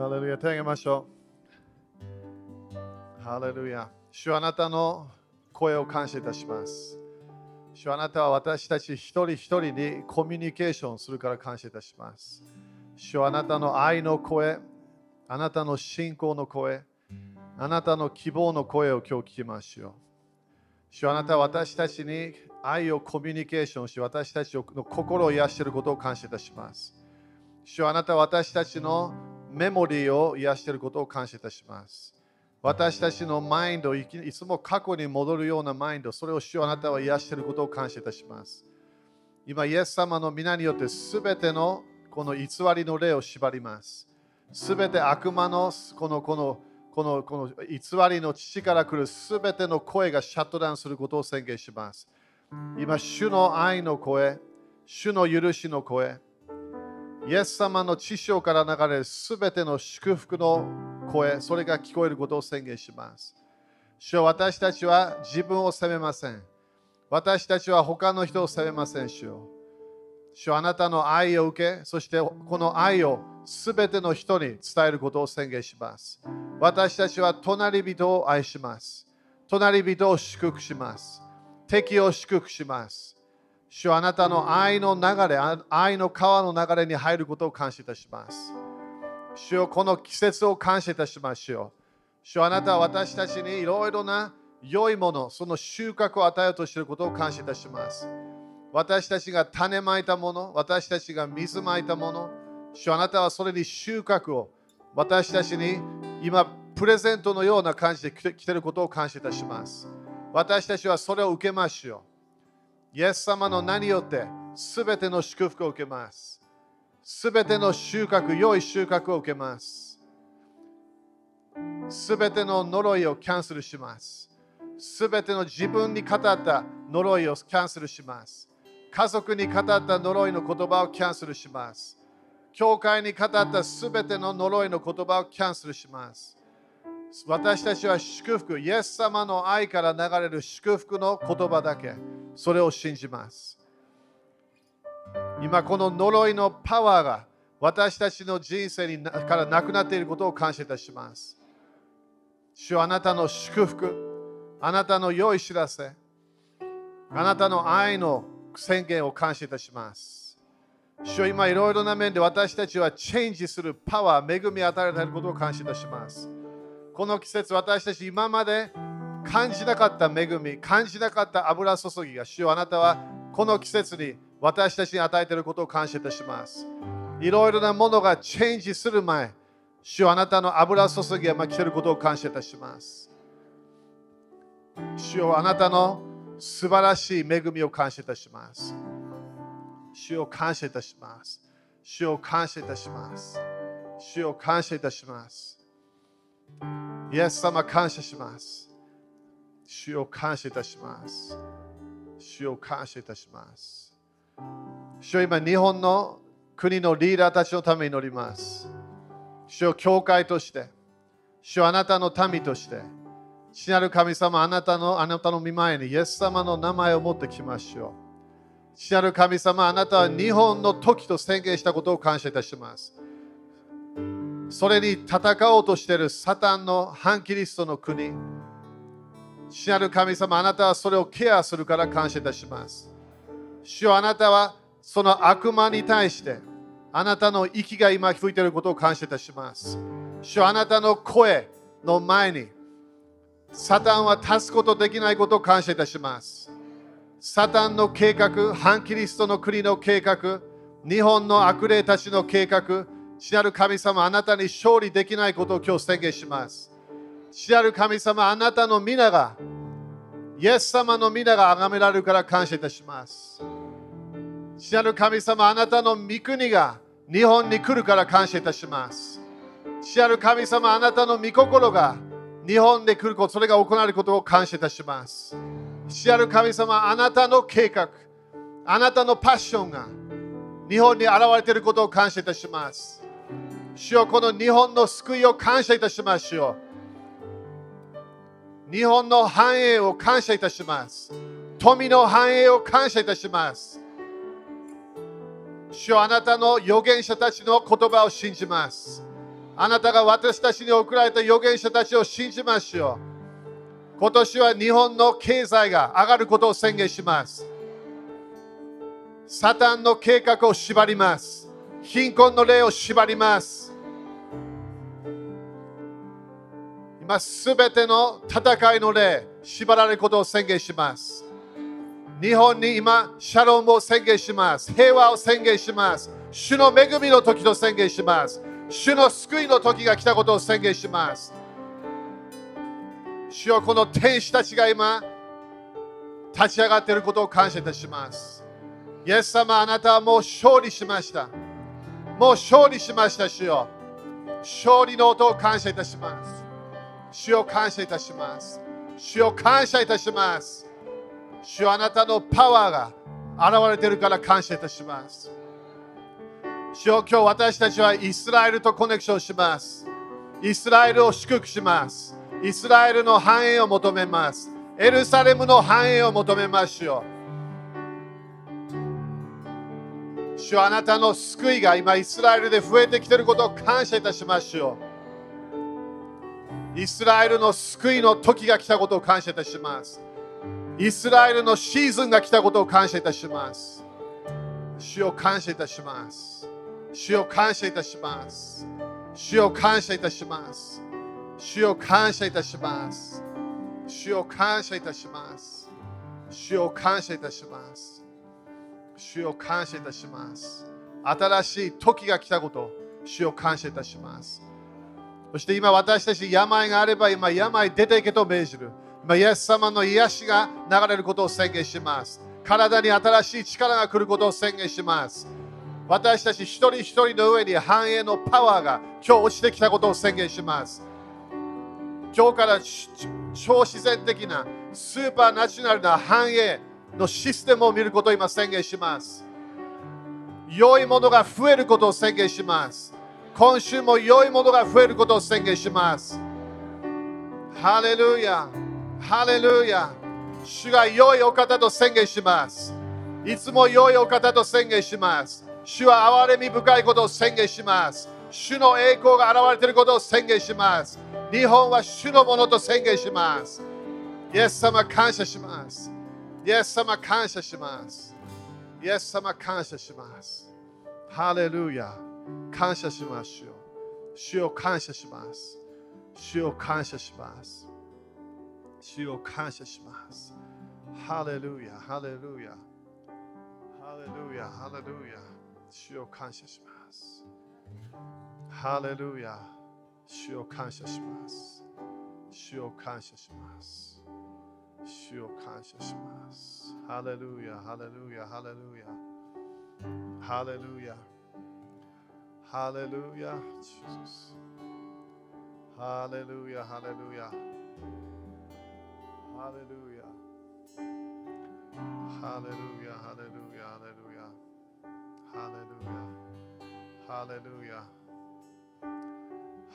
ハレルヤ、手を挙げましょう。ハレルヤ。主はあなたの声を感謝いたします。主はあなたは私たち一人一人にコミュニケーションするから感謝いたします。主はあなたの愛の声、あなたの信仰の声、あなたの希望の声を今日聞きましょう。主はあなたは私たちに愛をコミュニケーションし、私たちの心を癒していることを感謝いたします。主はあなたは私たちのメモリーを癒していることを感謝いたします。私たちのマインド、いつも過去に戻るようなマインド、それを主はあなたは癒していることを感謝いたします。今、イエス様の皆によってすべてのこの偽りの霊を縛ります。すべて悪魔のこのこのこのこの偽りの父から来るすべての声がシャットダウンすることを宣言します。今、主の愛の声、主の許しの声、イエス様の知性から流れるすべての祝福の声、それが聞こえることを宣言します。主は私たちは自分を責めません。私たちは他の人を責めません、主よ。主あなたの愛を受け、そしてこの愛をすべての人に伝えることを宣言します。私たちは隣人を愛します。隣人を祝福します。敵を祝福します。主はあなたの愛の流れ、愛の川の流れに入ることを感謝いたします。主よこの季節を感謝いたしましょう。主はあなたは私たちにいろいろな良いもの、その収穫を与えようとしていることを感謝いたします。私たちが種まいたもの、私たちが水まいたもの、主はあなたはそれに収穫を私たちに今プレゼントのような感じで来て来ていることを感謝いたします。私たちはそれを受けましょう。イエス様の名によってすべての祝福を受けます。すべての収穫、良い収穫を受けます。すべての呪いをキャンセルします。すべての自分に語った呪いをキャンセルします。家族に語った呪いの言葉をキャンセルします。教会に語ったすべての呪いの言葉をキャンセルします。私たちは祝福、イエス様の愛から流れる祝福の言葉だけ、それを信じます。今この呪いのパワーが私たちの人生にからなくなっていることを感謝いたします。主はあなたの祝福、あなたの良い知らせ、あなたの愛の宣言を感謝いたします。主は今いろいろな面で私たちはチェンジするパワー、恵みを与えられることを感謝いたします。この季節私たち今まで感じなかった恵み、感じなかった油注ぎが主よあなたはこの季節に私たちに与えていることを感謝いたします。いろいろなものがチェンジする前、主よあなたの油注ぎが来ていることを感謝いたします。主よあなたの素晴らしい恵みを感謝いたします。主を感謝いたします。主を感謝いたします。主を感謝いたします。イエス様感謝します。主を感謝いたします。主を感謝いたします。主よ今日本の国のリーダーたちのために祈ります。主を教会として、主よあなたの民として、父なる神様あなたのあなたの御前にイエス様の名前を持ってきましょう。父なる神様あなたは日本の時と宣言したことを感謝いたします。それに戦おうとしているサタンの反キリストの国。父なる神様、あなたはそれをケアするから感謝いたします。主よあなたはその悪魔に対して、あなたの息が今吹いていることを感謝いたします。主よあなたの声の前に、サタンは立つことできないことを感謝いたします。サタンの計画、反キリストの国の計画、日本の悪霊たちの計画、主なる神様、あなたに勝利できないことを今日宣言します。主なる神様、あなたの皆が、イエス様の皆が崇められるから感謝いたします。主なる神様、あなたの御国が日本に来るから感謝いたします。主なる神様、あなたの御心が日本で来ること、それが行われることを感謝いたします。主なる神様、あなたの計画、あなたのパッションが日本に現れていることを感謝いたします。主よこの日本の救いを感謝いたしましょう。日本の繁栄を感謝いたします。富の繁栄を感謝いたします。主よあなたの預言者たちの言葉を信じます。あなたが私たちに送られた預言者たちを信じましょう。今年は日本の経済が上がることを宣言します。サタンの計画を縛ります。貧困の霊を縛ります。今すべての戦いの霊、縛られることを宣言します。日本に今、シャロームを宣言します。平和を宣言します。主の恵みの時と宣言します。主の救いの時が来たことを宣言します。主よこの天使たちが今、立ち上がっていることを感謝いたします。イエス様、あなたはもう勝利しました。もう勝利しました、主よ。勝利の音を感謝いたします。主を感謝いたします。主を感謝いたします。主よあなたのパワーが現れているから感謝いたします。主よ今日私たちはイスラエルとコネクションします。イスラエルを祝福します。イスラエルの繁栄を求めます。エルサレムの繁栄を求めますよ。主あなたの救いが今イスラエルで増えてきていることを感謝いたしますよ。イスラエルの救いの時が来たことを感謝いたします。イスラエルのシーズンが来たことを感謝いたします。主を感謝いたします。主を感謝いたします。主を感謝いたします。主を感謝いたします。主を感謝いたします。主を感謝いたします。主を感謝いたします。新しい時が来たこと主を感謝いたします。そして今私たち病があれば今病出ていけと命じる。今イエス様の癒しが流れることを宣言します。体に新しい力が来ることを宣言します。私たち一人一人の上に繁栄のパワーが今日落ちてきたことを宣言します。今日から超自然的なスーパーナチュラルな繁栄のシステムを見ることを今宣言します。良いものが増えることを宣言します。今週も良いものが増えることを宣言します。ハレルヤハレルヤ主が良いお方と宣言します。いつも良いお方と宣言します。主は憐れみ深いことを宣言します。主の栄光が現れていることを宣言します。日本は主のものと宣言します。イエス様感謝します。イエス様感謝します。イエス様感謝します。ハレルヤ感謝しますよ。主を感謝します。主を感謝します。主を感謝します。ハレルヤ、ハレルヤ。ハレルヤ、ハレルヤ。主を感謝します。ハレルヤ。主を感謝します。主を感謝します。主を感謝します。ハレルヤ、ハレルヤ、ハレルヤ。ハレルヤ。ハレルヤ。Jesus. ハレルヤ、ハレルヤ。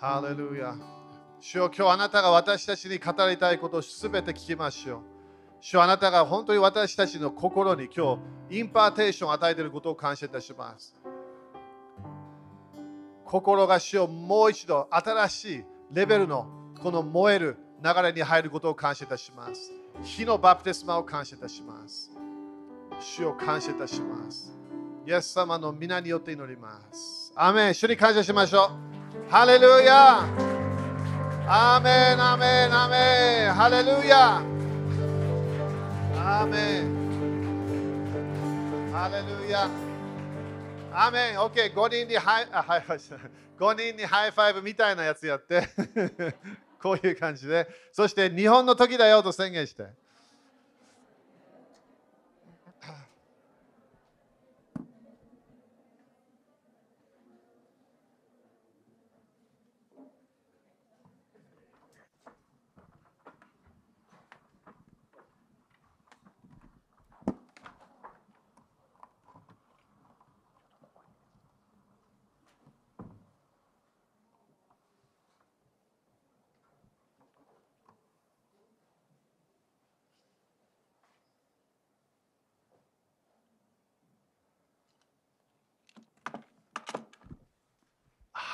ハ主よ今日あなたが私たちに語りたいことをすべて聞きましょう。主よあなたが本当に私たちの心に今日 impartation を与えていることを感謝いたします。心が主をもう一度新しいレベルのこの燃える流れに入ることを感謝いたします。火のバプテスマを感謝いたします。主を感謝いたします。イエス様の御名によって祈ります。アメン主に感謝しましょう。ハレルヤーメン、アーメン、アーメン、ハレルヤアーメン、ハレルヤアーメン、OK、5人にハイあ high five 5人に high five みたいなやつやって、こういう感じで、そして日本の時だよと宣言して。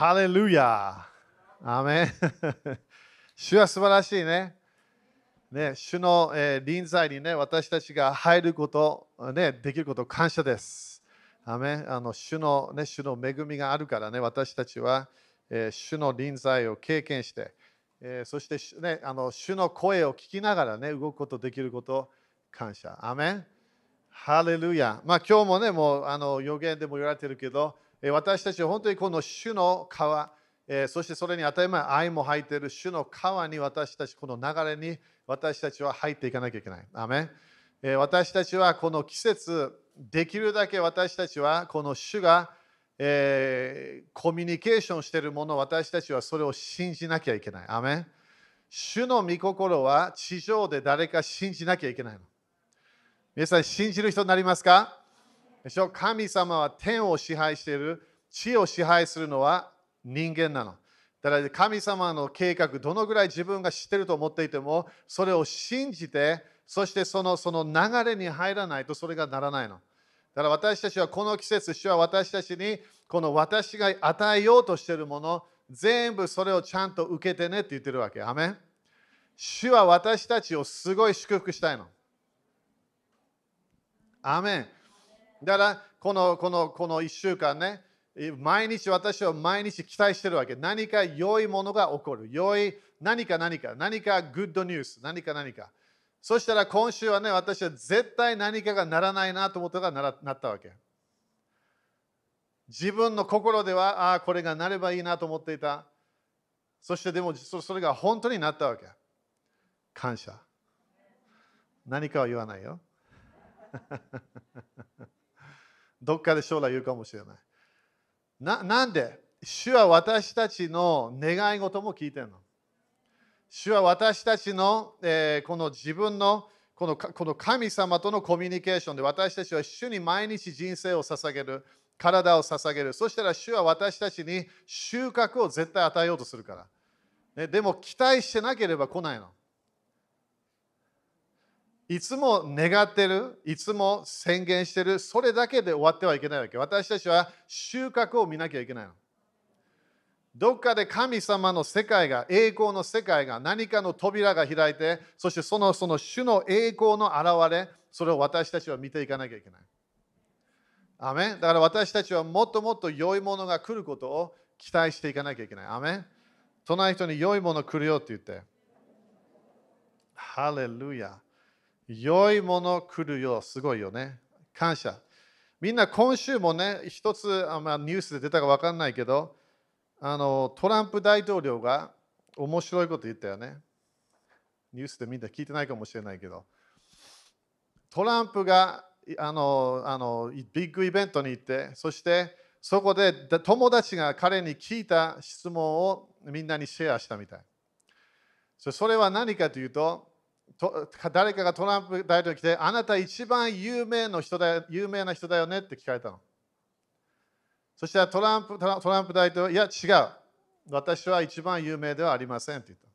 ハレルヤアメン主は素晴らしいね。ね主の、えー、臨在にね、私たちが入ること、ね、できること感謝です。アメあの主の、ね、主の恵みがあるからね、私たちは、えー、主の臨在を経験して、えー、そして、ね、あの主の声を聞きながらね、動くことできること感謝。アメンハレルヤ。まあ今日もね、もうあの予言でも言われてるけど、私たちは本当にこの主の川、そしてそれに当たり前愛も入っている主の川に私たち、この流れに私たちは入っていかなきゃいけない。アメえ、私たちはこの季節、できるだけ私たちはこの主が、えー、コミュニケーションしているもの、私たちはそれを信じなきゃいけない。アメ主の御心は地上で誰か信じなきゃいけないの。皆さん、信じる人になりますか？でしょ？神様は天を支配している、地を支配するのは人間なの。だから神様の計画、どのぐらい自分が知ってると思っていても、それを信じて、そしてそのその流れに入らないとそれがならないの。だから私たちはこの季節、主は私たちにこの私が与えようとしているもの、全部それをちゃんと受けてねって言ってるわけ。アメ主は私たちをすごい祝福したいの。アメン。だからこのこのこの1週間ね、毎日私は毎日期待してるわけ。何か良いものが起こる。良い何か何か、何かグッドニュース、何か何か。そしたら今週はね、私は絶対何かがならないなと思ったがななったわけ。自分の心では、ああ、これがなればいいなと思っていた。そしてでもそれが本当になったわけ。感謝。何かは言わないよ。どっかで将来言うかもしれない。ななんで？主は私たちの願い事も聞いてるの。主は私たちの、えー、この自分のこのこの神様とのコミュニケーションで私たちは主に毎日人生を捧げる、体を捧げる。そしたら主は私たちに収穫を絶対与えようとするから。ね、でも期待してなければ来ないの。いつも願ってる、いつも宣言してる、それだけで終わってはいけないわけ。私たちは収穫を見なきゃいけないの。どっかで神様の世界が、栄光の世界が何かの扉が開いて、そしてそのその主の栄光の現れ、それを私たちは見ていかなきゃいけない。アメだから私たちはもっともっと良いものが来ることを期待していかなきゃいけない。アメ隣人に良いもの来るよって言って。ハレルヤ。良いもの来るよ。すごいよね。感謝。みんな今週もね、一つあ、まあ、ニュースで出たか分かんないけど、あのトランプ大統領が面白いこと言ったよね。ニュースでみんな聞いてないかもしれないけど、トランプがあのあのビッグイベントに行って、そしてそこで友達が彼に聞いた質問をみんなにシェアしたみたい。それは何かというと、誰かがトランプ大統領に来て、あなた一番有名の人だ有名な人だよねって聞かれたの。そしたらトランプトランプ大統領、いや違う。私は一番有名ではありませんって言った。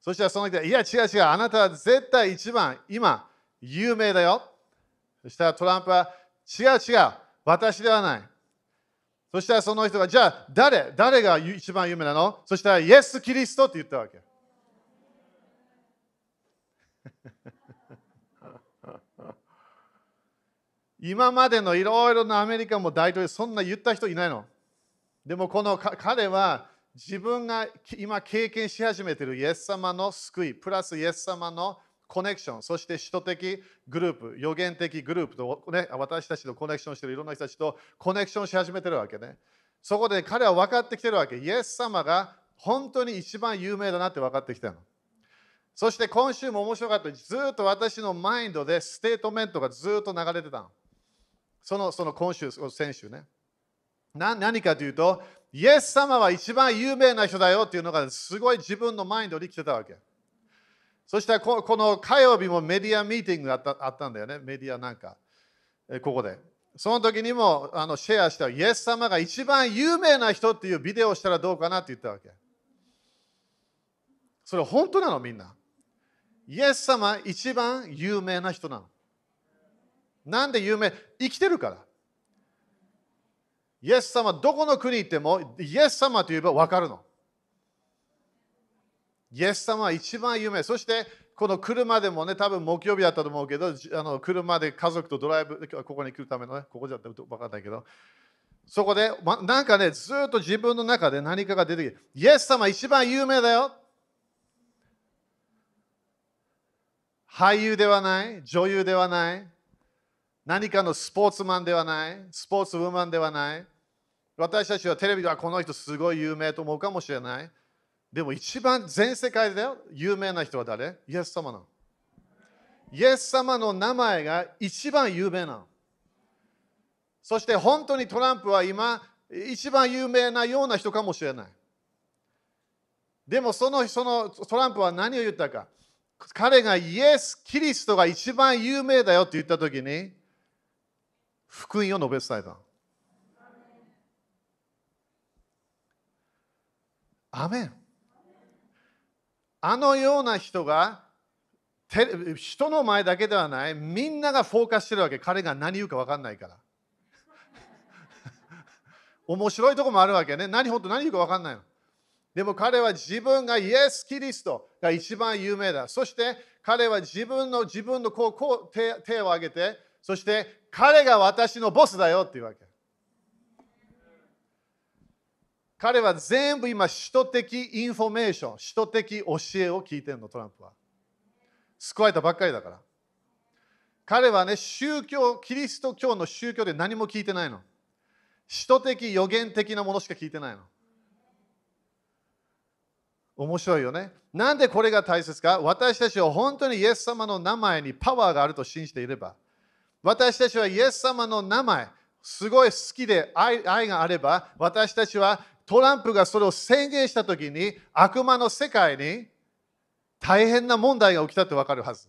そしたらその人いや違う違う。あなたは絶対一番今有名だよ。そしたらトランプは違う違う。私ではない。そしたらその人がじゃあ誰誰が一番有名なの？そしたらイエス・キリストって言ったわけ。今までのいろいろなアメリカも大統領そんな言った人いないの？でもこの彼は自分が今経験し始めているイエス様の救い、プラスイエス様のコネクション、そして使徒的グループ、預言的グループと、ね、私たちとコネクションしているいろんな人たちとコネクションし始めてるわけね。そこで彼は分かってきてるわけ。イエス様が本当に一番有名だなって分かってきたの。そして今週も面白かった。ずっと私のマインドでステートメントがずっと流れてたの。そのその今週、先週ね。な何かというと、イエス様は一番有名な人だよっていうのがすごい自分のマインドに来てたわけ。そしたらこの火曜日もメディアミーティングがあったあったんだよね。メディアなんか、えここで。その時にもあのシェアしたイエス様が一番有名な人っていうビデオをしたらどうかなって言ったわけ。それ本当なの？みんな。イエス様一番有名な人なの。なんで有名？生きてるから。イエス様、どこの国行っても、イエス様といえば分かるの。イエス様は一番有名。そして、この車でもね、多分木曜日だったと思うけど、あの車で家族とドライブ、ここに来るためのね、ここじゃ分かんないけど、そこで、ま、なんかね、ずっと自分の中で何かが出てきて、イエス様一番有名だよ。俳優ではない、女優ではない、何かのスポーツマンではない、スポーツウーマンではない。私たちはテレビではこの人すごい有名と思うかもしれない。でも一番全世界で有名な人は誰？イエス様の。イエス様の名前が一番有名なの。そして本当にトランプは今一番有名なような人かもしれない。でもそのそのトランプは何を言ったか。彼がイエス・キリストが一番有名だよって言ったときに福音を述べ伝えた。アメン。あのような人が人の前だけではない、みんながフォーカスしてるわけ。彼が何言うか分かんないから。面白いとこもあるわけね。何本当何言うか分かんないの。でも彼は自分がイエス・キリストが一番有名だ。そして彼は自分の自分のこうこう手手を挙げて、そして彼が私のボスだよっていうわけ。彼は全部今、使徒的インフォメーション、使徒的教えを聞いてるの、トランプは。救われたばっかりだから。彼はね、宗教、キリスト教の宗教で何も聞いてないの。使徒的、予言的なものしか聞いてないの。面白いよね。なんでこれが大切か？私たちは本当にイエス様の名前にパワーがあると信じていれば、私たちはイエス様の名前、すごい好きで愛愛があれば、私たちはトランプがそれを宣言したときに、悪魔の世界に大変な問題が起きたってわかるはず。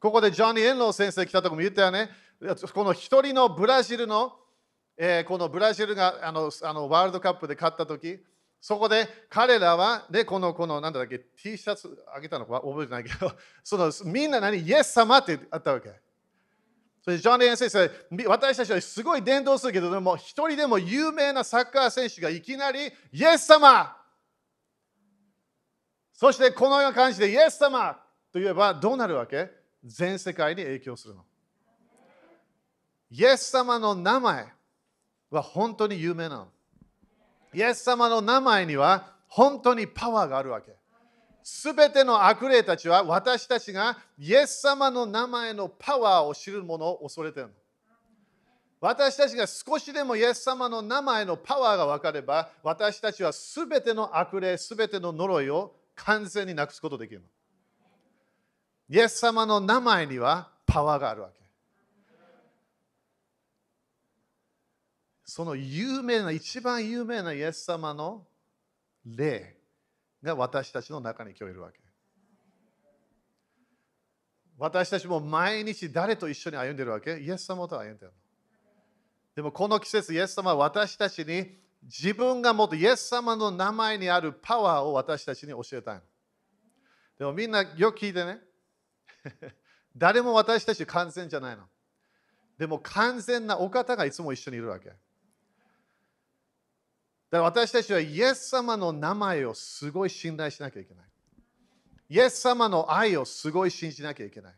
ここでジョニー・エンロー先生来たとこも言ったよね。この一人のブラジルの、えーこのブラジルがあのあのワールドカップで勝ったとき、そこで彼らは、で、この、この、なんだっけ、T シャツあげたのか覚えてないけど、そのみんな何、イエス様ってあったわけ。それジョン・レーン先生、私たちはすごい伝道するけど、でも一人でも有名なサッカー選手がいきなり、イエス様そしてこのような感じで、イエス様と言えばどうなるわけ？全世界に影響するの。イエス様の名前は本当に有名なの。イエス様の名前には本当にパワーがあるわけ。すべての悪霊たちは私たちがイエス様の名前のパワーを知るものを恐れているの。私たちが少しでもイエス様の名前のパワーが分かれば、私たちはすべての悪霊、すべての呪いを完全になくすことができるの。イエス様の名前にはパワーがあるわけ。その有名な、一番有名なイエス様の霊が私たちの中に今日いるわけ。私たちも毎日誰と一緒に歩んでるわけ？イエス様と歩んでる。でもこの季節、イエス様は私たちに自分が持ってイエス様の名前にあるパワーを私たちに教えたいの。でもみんなよく聞いてね。誰も私たち完全じゃないの。でも完全なお方がいつも一緒にいるわけ。だから私たちはイエス様の名前をすごい信頼しなきゃいけない。イエス様の愛をすごい信じなきゃいけない。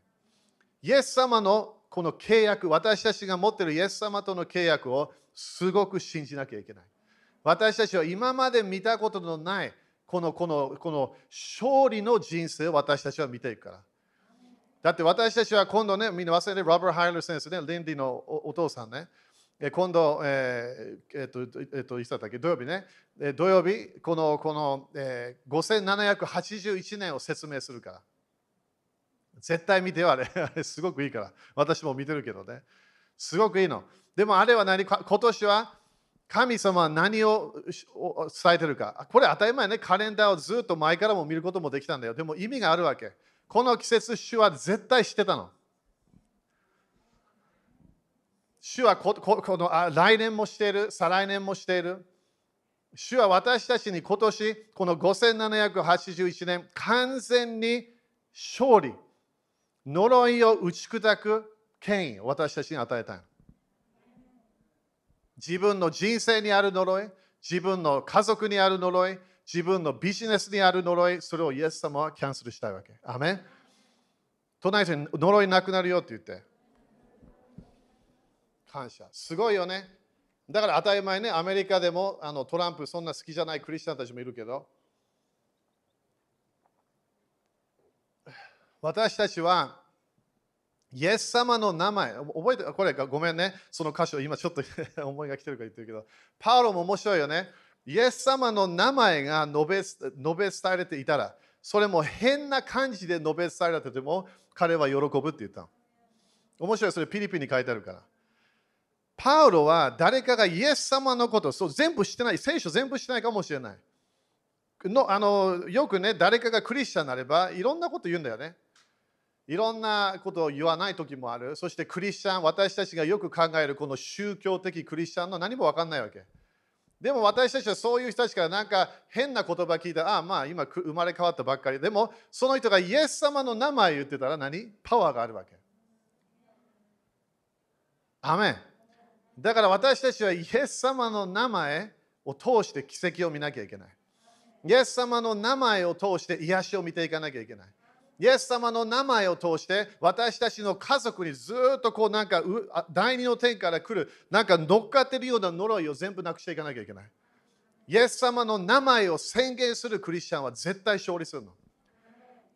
イエス様のこの契約、私たちが持っているイエス様との契約をすごく信じなきゃいけない。私たちは今まで見たことのないこのこのこの勝利の人生を私たちは見ていくから。だって私たちは今度ね、みんな忘れて、ロバー・ハイラー先生ね、リンディのお父さんね、今度、えーえっと、えっと、いつだったっけ、土曜日ね、え土曜日、この、この、えー、5781年を説明するから。絶対見てよ、あれ。あれすごくいいから。私も見てるけどね。すごくいいの。でもあれは何？か今年は神様は何を伝えてるか。これ当たり前ね。カレンダーをずっと前からも見ることもできたんだよ。でも意味があるわけ。この季節、主は絶対知ってたの。主はここのあ来年もしている、再来年もしている。主は私たちに今年、この5781年、完全に勝利、呪いを打ち砕く権威を私たちに与えたい。自分の人生にある呪い、自分の家族にある呪い、自分のビジネスにある呪い、それをイエス様はキャンセルしたいわけ。アメン隣に呪いなくなるよって言って。感謝。すごいよね。だから当たり前ね、アメリカでもあのトランプそんな好きじゃないクリスチャンたちもいるけど、私たちはイエス様の名前、覚えて、これごめんね、その箇所、今ちょっと 思いが来てるから言ってるけど、パウロも面白いよね。イエス様の名前が述べ述べ伝えられていたら、それも変な感じで述べ伝えられてても、彼は喜ぶって言ったの。面白い、それピリピに書いてあるから。パウロは誰かがイエス様のことそう全部してない、聖書全部してないかもしれない。のあのよくね、誰かがクリスチャンになればいろんなこと言うんだよね。いろんなことを言わない時もある。そしてクリスチャン、私たちがよく考えるこの宗教的クリスチャンの何も分かんないわけ。でも私たちはそういう人たちからなんか変な言葉聞いた、ああまあ今生まれ変わったばっかり。でもその人がイエス様の名前言ってたら何？パワーがあるわけ。アメン。だから私たちはイエス様の名前を通して奇跡を見なきゃいけない。イエス様の名前を通して癒しを見ていかなきゃいけない。イエス様の名前を通して私たちの家族にずっとこうなんか第二の天から来るなんか乗っかってるような呪いを全部なくしていかなきゃいけない。イエス様の名前を宣言するクリスチャンは絶対勝利するの。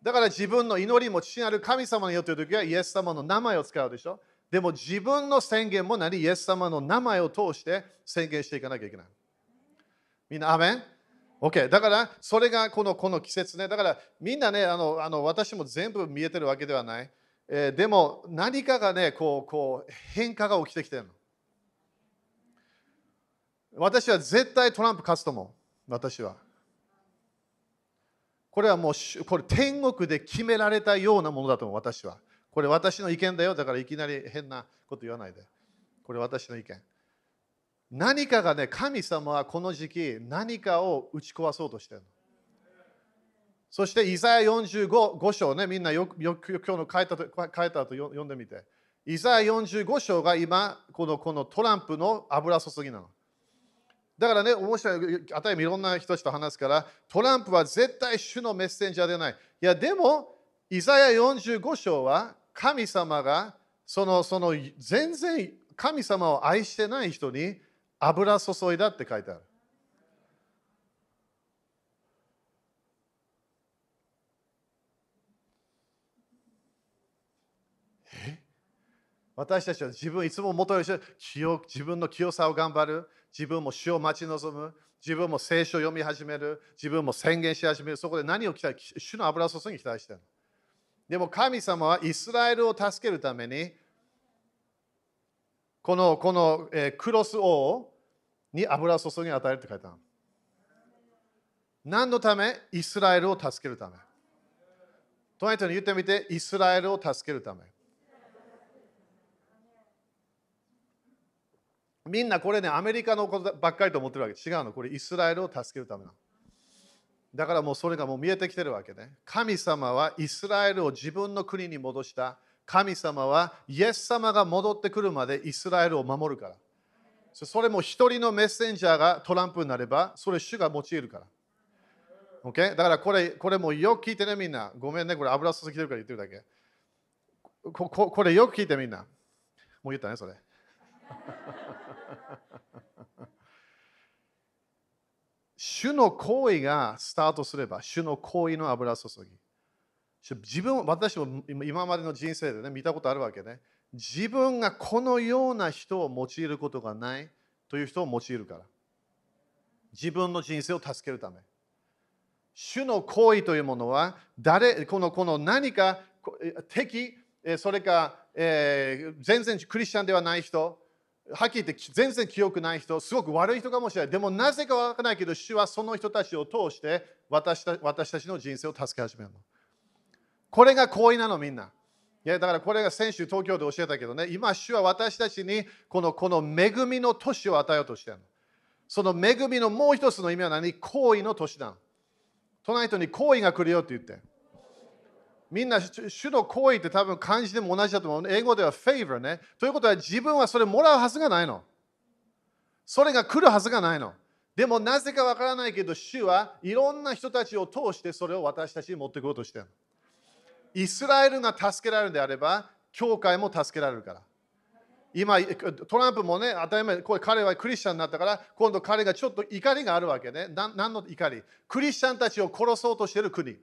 だから自分の祈りも父なる神様によっているときはイエス様の名前を使うでしょ。でも自分の宣言も何イエス様の名前を通して宣言していかなきゃいけない。みんな、アメン ?OK。だから、それがこのこの季節ね。だから、みんなね、あのあの私も全部見えてるわけではない。えー、でも、何かがね、こうこう変化が起きてきてるの。私は絶対トランプ勝つと思う。私は。これはもうこれ天国で決められたようなものだと思う、私は。これ私の意見だよ。だからいきなり変なこと言わないで。これ私の意見。何かがね、神様はこの時期何かを打ち壊そうとしてるの。そして、イザヤ 45, 章ね、みんなよくよく今日の書いたと書いたと読んでみて。イザヤ45章が今、このこのトランプの油注ぎなの。だからね、面白い、あたりいろんな人たちと話すから、トランプは絶対主のメッセンジャーでない。いや、でも、イザヤ45章は神様がそのその全然神様を愛してない人に油注いだって書いてある。私たちは自分いつも求める自分の清さを頑張る。自分も主を待ち望む。自分も聖書を読み始める。自分も宣言し始める。そこで何を期待主の油注ぎに期待しているでも神様はイスラエルを助けるために、このこの、えクロス王に油を注ぎ与えるって書いてある。何のため？イスラエルを助けるため。隣人に言ってみて、イスラエルを助けるため。みんなこれね、アメリカのことばっかりと思ってるわけ。違うの。これイスラエルを助けるためなの。だからもうそれがもう見えてきてるわけね。神様はイスラエルを自分の国に戻した。神様はイエス様が戻ってくるまでイスラエルを守るから。それも一人のメッセンジャーがトランプになれば、それ主が用いるから。OK? だからこれこれもよく聞いてね、みんな。ごめんね、これ油注ぎてるから言ってるだけ。こここれよく聞いてみんな。もう言ったね、それ。主の行為がスタートすれば、主の行為の油注ぎ。自分、私も今までの人生でね、見たことあるわけね。自分がこのような人を用いることがないという人を用いるから。自分の人生を助けるため。主の行為というものは、誰このこの何か敵、それか、えー、全然クリスチャンではない人、はっきり言って全然記憶ない人、すごく悪い人かもしれない。でもなぜかわからないけど、主はその人たちを通して私た私たちの人生を助け始めるの。これが行為なの、みんな。いやだからこれが先週東京で教えたけどね、今、主は私たちにこのこの恵みの年を与えようとしてるの。その恵みのもう一つの意味は何？行為の年だ。隣人に行為が来るよって言って。みんな主の行為って多分漢字でも同じだと思う。英語では favor ね。ということは自分はそれもらうはずがないの。それが来るはずがないの。でもなぜかわからないけど、主はいろんな人たちを通してそれを私たちに持っていこうとしてる。イスラエルが助けられるのであれば、教会も助けられるから。今、トランプもね、当たり前、これ彼はクリスチャンになったから、今度彼がちょっと怒りがあるわけね。何の怒り？クリスチャンたちを殺そうとしてる国。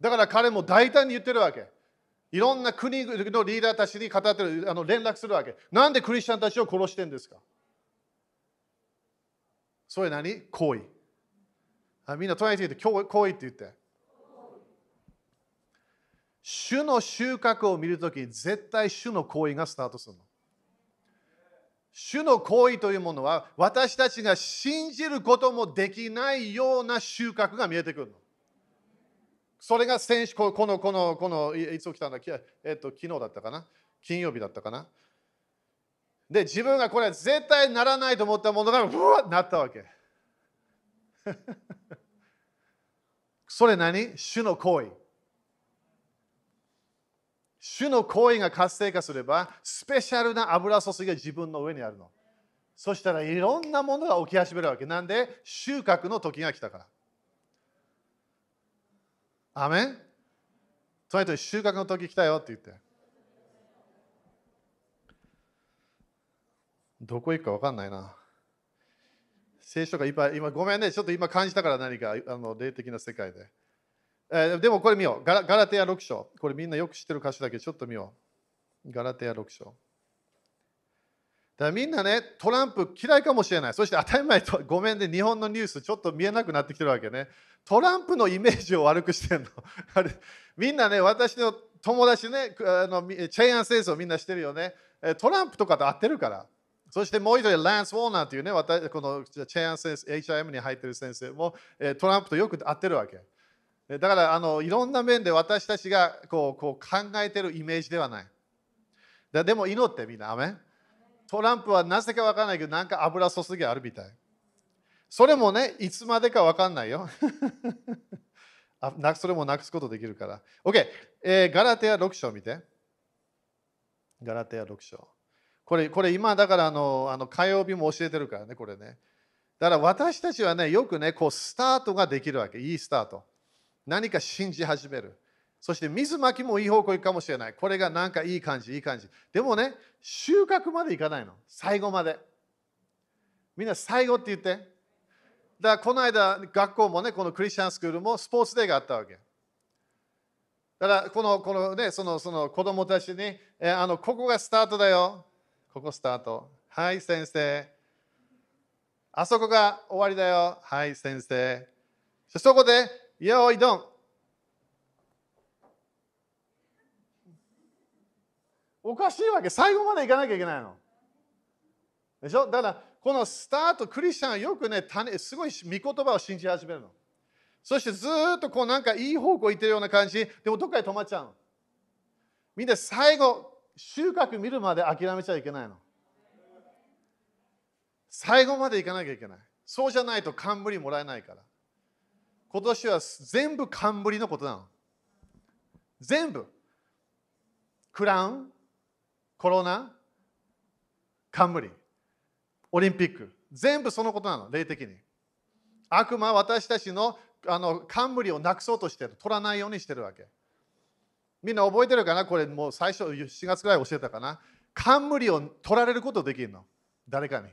だから彼も大胆に言ってるわけ。いろんな国のリーダーたちに語ってる、あの連絡するわけ。なんでクリスチャンたちを殺してるんですか？それ何？行為。あみんな隣にいて行為って言って。主の収穫を見るとき、絶対主の行為がスタートするの。主の行為というものは、私たちが信じることもできないような収穫が見えてくるの。それが先週、この、この、この、いつ起きたんだっけ、えっと、昨日だったかな？金曜日だったかな？で、自分がこれ絶対ならないと思ったものが、うわっなったわけ。それ何？主の行為。主の行為が活性化すれば、スペシャルな油注ぎが自分の上にあるの。そしたらいろんなものが起き始めるわけ。なんで？収穫の時が来たから。アメンそれと収穫の時来たよって言って。どこ行くか分かんないな。聖書がいっぱい、今ごめんね、ちょっと今感じたから何かあの霊的な世界で。えー、でもこれ見ようガラ。ガラテヤ6章。これみんなよく知ってる歌詞だけど、ちょっと見よう。ガラテヤ6章。だからみんなね、トランプ嫌いかもしれない。そして当たり前と、ごめんね、日本のニュースちょっと見えなくなってきてるわけね。トランプのイメージを悪くしてるの。あれみんなね、私の友達ね、あのチェイアン戦争みんなしてるよね。トランプとかと合ってるから。そしてもう一人、ランス・ウォーナーというね、私このチェイアン先生、HIM に入ってる先生もトランプとよく合ってるわけ。だからあのいろんな面で私たちがこうこう考えてるイメージではない。だでも祈ってみんな、アメトランプはなぜか分からないけど、なんか油注ぎあるみたい。それもね、いつまでか分かんないよ。あそれもなくすことできるから。OK、えー、ガラテア6章見て。ガラテア6章。これ、これ今だからあのあの火曜日も教えてるからね、これね。だから私たちはね、よくね、こうスタートができるわけ。いいスタート。何か信じ始める。そして水まきもいい方向行くかもしれない。これがなんかいい感じ、いい感じ。でもね、収穫までいかないの。最後まで。みんな最後って言って。だからこの間、学校もね、このクリスチャンスクールもスポーツデーがあったわけ。だからこのこの、ね、そのその子供たちに、えあの、ここがスタートだよ。ここスタート。はい、先生。あそこが終わりだよ。はい、先生。そこで、よいどん。おかしいわけ。最後まで行かなきゃいけないの。でしょ？だから、このスタート、クリスチャンはよくね、種すごい御言葉を信じ始めるの。そしてずっとこうなんかいい方向行ってるような感じ、でもどっかで止まっちゃうの。みんな最後、収穫見るまで諦めちゃいけないの。最後まで行かなきゃいけない。そうじゃないと冠もらえないから。今年は全部冠のことなの。全部。クラウン、コロナ、冠、オリンピック？全部そのことなの、霊的に。悪魔は私たちのあの冠をなくそうとしてる。取らないようにしてるわけ。みんな覚えてるかな？これもう最初4月ぐらい教えたかな？冠を取られることできるの？誰かに。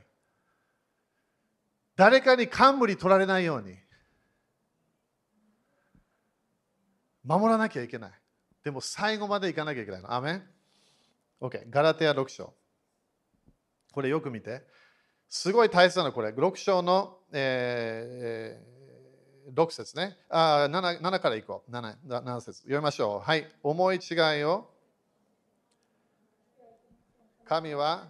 誰かに冠取られないように。守らなきゃいけない。でも最後まで行かなきゃいけないの。アメン？?OK。ガラテア6章。これよく見て。すごい大切なのこれ。6章の、えー、6節ね。あ 7, 7からいこう。7, 7節読みましょう。はい。思い違いを。神は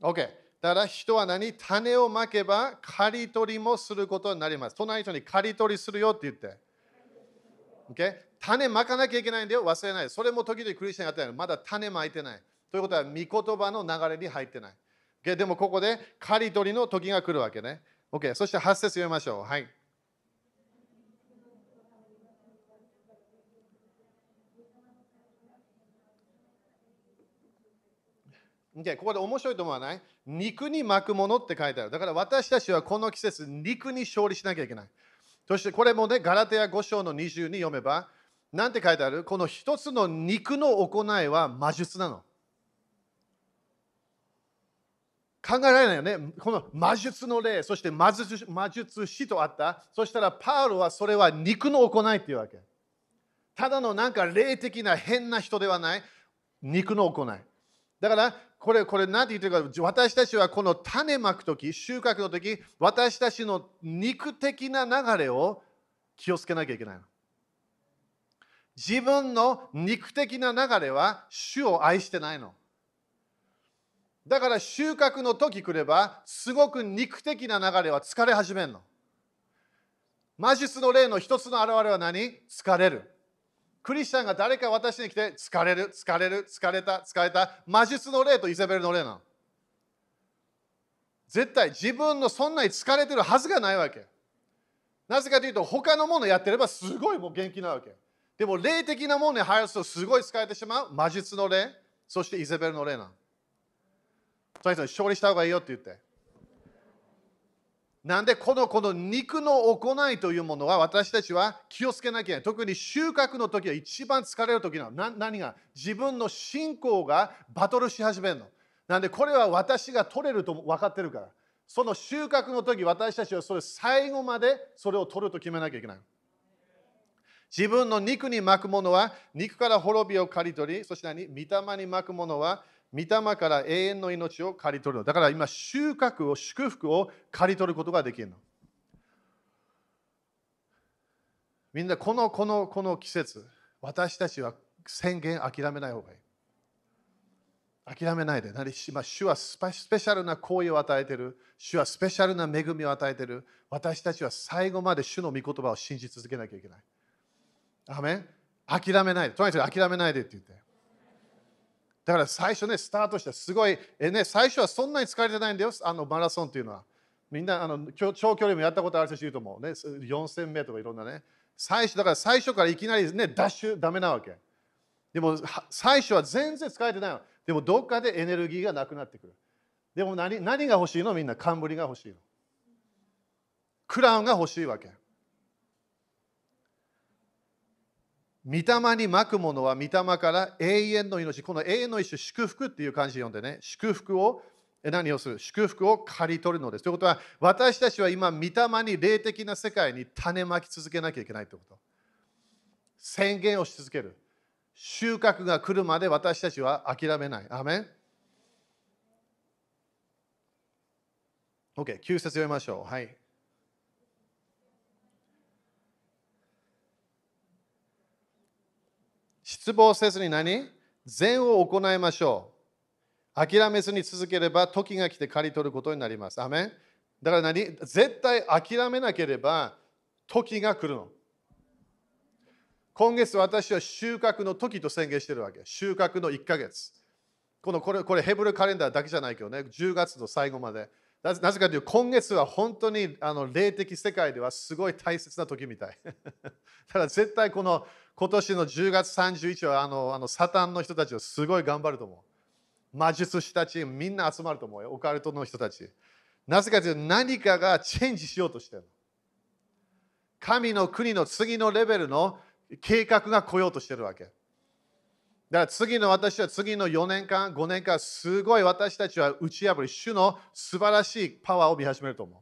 OK。だから人は何？種をまけば刈り取りもすることになります。隣人に刈り取りするよって言って。Okay? 種まかなきゃいけないんだよ、忘れない。それも時々クリスチャンやってない。まだ種まいてない。ということは、御言葉の流れに入ってない。o でもここで刈り取りの時が来るわけね。OK。そして8節読みましょう。はい。OK、ここで面白いと思わない？肉に巻くものって書いてある。だから私たちはこの季節、肉に勝利しなきゃいけない。そしてこれもね、ガラテヤ5章の20に読めば、なんて書いてある？この一つの肉の行いは魔術なの。考えられないよね。この魔術の例、そして魔術魔術師とあった。そしたらパウロはそれは肉の行いっていうわけ。ただのなんか霊的な変な人ではない。肉の行い。だから、これ、これ、何て言ってるか、私たちはこの種まくとき、収穫のとき、私たちの肉的な流れを気をつけなきゃいけないの。自分の肉的な流れは主を愛してないの。だから収穫の時来れば、すごく肉的な流れは疲れ始めるの。魔術の例の一つの表れは何？疲れる。クリスチャンが誰か私に来て疲れる、疲れる、疲れた、疲れた。魔術の例とイザベルの例なの。絶対自分のそんなに疲れてるはずがないわけ。なぜかというと、他のものやってればすごいもう元気なわけ。でも、霊的なものに入るとすごい疲れてしまう。魔術の例、そしてイザベルの例なの。その人に勝利した方がいいよって言って。なんでこのこの肉の行いというものは私たちは気をつけなきゃいけない。特に収穫の時は一番疲れる時なの。な何が自分の信仰がバトルし始めるの。なんでこれは私が取れると分かってるから。その収穫の時私たちはそれ最後までそれを取ると決めなきゃいけない。自分の肉に巻くものは肉から滅びを刈り取り、そして何？御霊に巻くものは御霊から永遠の命を刈り取るの。だから今、収穫を、祝福を刈り取ることができるの。みんな、このこのこの季節、私たちは宣言諦めない方がいい。諦めないで。何まあ、主はスペシャルな行為を与えている。主はスペシャルな恵みを与えている。私たちは最後まで主の御言葉を信じ続けなきゃいけない。アメン諦めないで。とにかく諦めないでって言って。だから最初ね、スタートしたすごい、えね、最初はそんなに疲れてないんだよ、あのマラソンっていうのは。みんなあの長距離もやったことある人いると思うね。4000メートルとかいろんなね。最初、だから最初からいきなりね、ダッシュダメなわけ。でも最初は全然疲れてないの。でもどっかでエネルギーがなくなってくる。でも何何が欲しいの？みんな冠が欲しいの。クラウンが欲しいわけ。御霊に巻くものは御霊から永遠の命。この永遠の命、祝福っていう感じ読んでね、祝福を何をする？祝福を刈り取るのです。ということは、私たちは今、御霊に霊的な世界に種まき続けなきゃいけないということ。宣言をし続ける。収穫が来るまで私たちは諦めない。アメン ?OK、9節読みましょう。はい。失望せずに何？善を行いましょう。諦めずに続ければ時が来て刈り取ることになります。アメンだから何？絶対諦めなければ時が来るの。今月私は収穫の時と宣言してるわけ。収穫の1ヶ月。このこれこれヘブルカレンダーだけじゃないけどね、10月の最後まで。なぜかというと、今月は本当にあの霊的世界ではすごい大切な時みたい。た だ絶対この今年の10月31日はあのあのサタンの人たちはすごい頑張ると思う。魔術師たちみんな集まると思うよ。オカルトの人たち。なぜかというと何かがチェンジしようとしてる。神の国の次のレベルの計画が来ようとしてるわけ。だから次の私は次の4年間、5年間、すごい私たちは打ち破り、主の素晴らしいパワーを見始めると思う。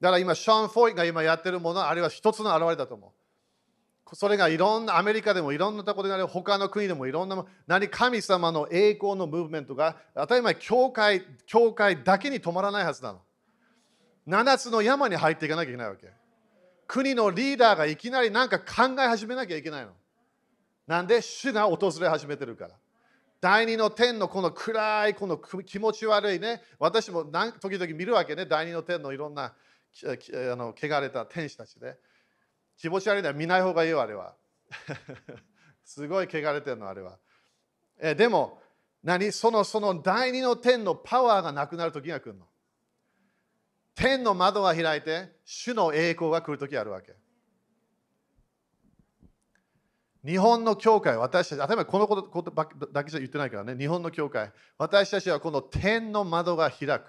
だから今、ショーン・フォイが今やってるもの、あるいは一つの表れだと思う。それがいろんなアメリカでもいろんなところである他の国でもいろんな何神様の栄光のムーブメントが当たり前教会教会だけに止まらないはずなの。7つの山に入っていかなきゃいけないわけ。国のリーダーがいきなり何か考え始めなきゃいけないの。なんで？主が訪れ始めてるから。第二の天のこの暗いこの気持ち悪いね。私も時々見るわけね。第二の天のいろんなあの汚れた天使たちで、ね、気持ち悪いのは見ない方がいいよ、あれは。すごい汚れてるの、あれは。えでも、何？そのその第二の天のパワーがなくなる時が来るの。天の窓が開いて、主の栄光が来る時あるわけ。日本の教会、私たち、例えばこのことだけじゃ言ってないからね、日本の教会、私たちはこの天の窓が開く。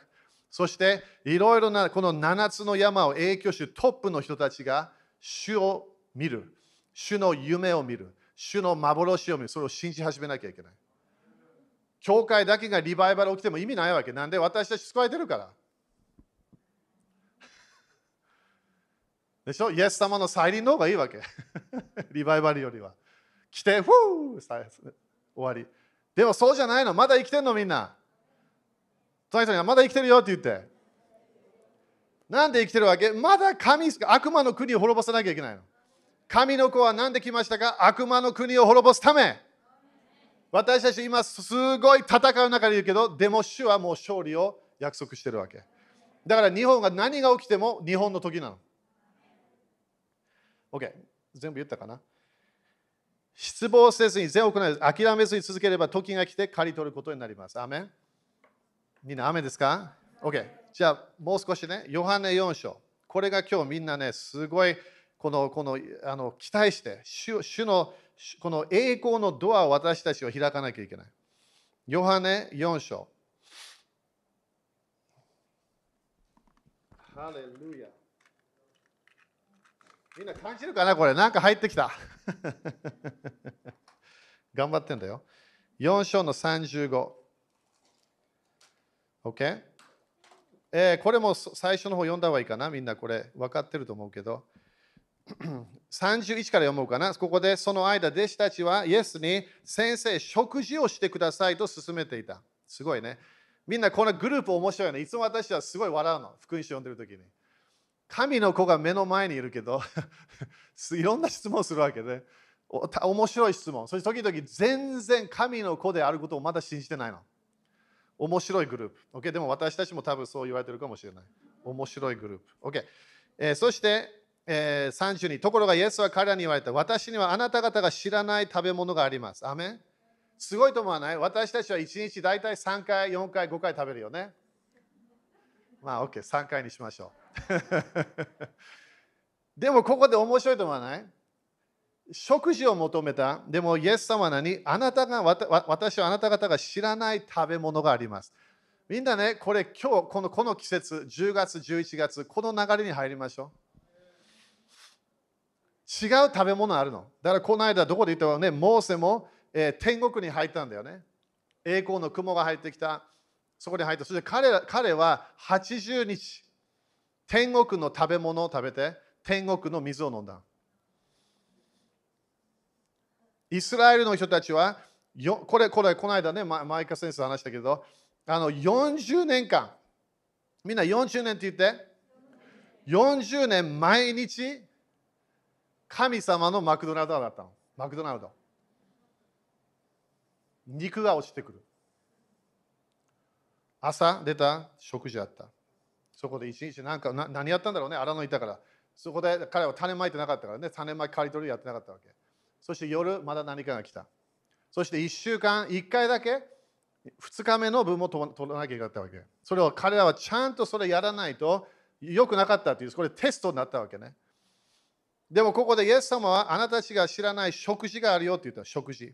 そして、いろいろなこの7つの山を影響しトップの人たちが主を見る。主の夢を見る。主の幻を見る。それを信じ始めなきゃいけない。教会だけがリバイバル起きても意味ないわけ。なんで私たち救われてるから。でしょ？イエス様の再臨の方がいいわけ。リバイバルよりは。来て、ふー終わり。でもそうじゃないの。まだ生きてんのみんな。隣人にはまだ生きてるよって言って。なんで生きてるわけ？まだ神、悪魔の国を滅ぼさなきゃいけないの。神の子は何で来ましたか？悪魔の国を滅ぼすため。私たち今すごい戦う中でいるけど、でも主はもう勝利を約束してるわけ。だから日本が何が起きても日本の時なの。OK。全部言ったかな？失望せずに全を行い諦めずに続ければ時が来て刈り取ることになります。アメンみんな雨ですか？?OK。じゃあもう少しね、ヨハネ4章。これが今日みんなね、すごいこのこのあの期待して主、主のこの栄光のドアを私たちは開かなきゃいけない。ヨハネ4章。ハレルヤ。みんな感じるかなこれ。なんか入ってきた。頑張ってんだよ。4章の35。OK? えー、これも最初の方読んだ方がいいかなみんなこれ分かってると思うけど。31から読もうかな。ここでその間、弟子たちはイエスに先生、食事をしてくださいと勧めていた。すごいね。みんなこのグループ面白いね。いつも私はすごい笑うの。福音書読んでる時に。神の子が目の前にいるけど いろんな質問するわけで、面白い質問。そして時々全然神の子であることをまだ信じてないの。面白いグループ。OK? でも私たちも多分そう言われてるかもしれない。面白いグループ。OK? えー、そして、えー、32、ところがイエスは彼らに言われた。私にはあなた方が知らない食べ物があります。アメン？すごいと思わない？私たちは1日大体3回、4回、5回食べるよね。まあ OK、3回にしましょう。でもここで面白いと思わない？食事を求めた。でも、イエス様は何あなたが、私はあなた方が知らない食べ物があります。みんなね、これ今日、このこの季節、10月、11月、この流れに入りましょう。違う食べ物あるの。だからこの間どこで言ったかね、モーセも、えー、天国に入ったんだよね。栄光の雲が入ってきた。そこに入った。そして彼彼は80日、天国の食べ物を食べて、天国の水を飲んだ。イスラエルの人たちは、よこれ、これ、この間ね、マイカ先生話したけど、あの40年間、みんな40年って言って、40年毎日、神様のマクドナルドだったの。マクドナルド。肉が落ちてくる。朝出た食事あった。そこで一日なんか何やったんだろうね、荒野いたから。そこで彼は種まいてなかったからね、種まき刈り取りやってなかったわけ。そして夜、まだ何かが来た。そして1週間、1回だけ、2日目の分も取らなきゃいけなかったわけ。それを彼らはちゃんとそれやらないと良くなかったという、これテストになったわけね。でもここでイエス様はあなたたちが知らない食事があるよって言った食事。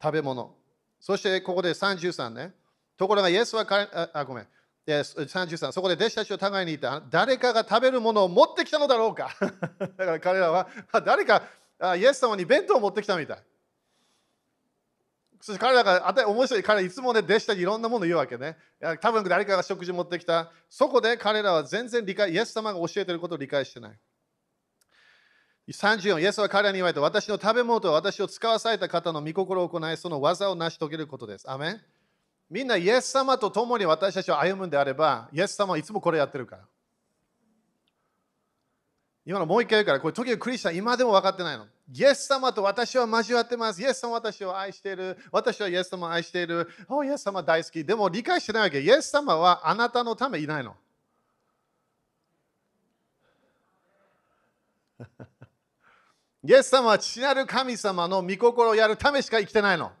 食べ物。そしてここで33ね。ところがイエスは彼ああごめん。で33そこで弟子たちを互いに言った誰かが食べるものを持ってきたのだろうか。だから彼らは誰かイエス様に弁当を持ってきたみたい。そして彼らが面白い彼らいつもね弟子たちいろんなもの言うわけね。多分誰かが食事持ってきた。そこで彼らは全然理解イエス様が教えていることを理解してない。34イエスは彼らに言われた。私の食べ物と私を使わされた方の御心を行いその技を成し遂げることです。アメン。みんなイエス様と共に私たちを歩むんであれば、イエス様はいつもこれやってるから。今のもう一回言うから、これ時々クリスチャン今でも分かってないの。イエス様と私は交わってます。イエス様は私を愛している。私はイエス様を愛している。おイエス様大好き。でも理解してないわけ。イエス様はあなたのためいないの。イエス様は父なる神様の御心をやるためしか生きてないの。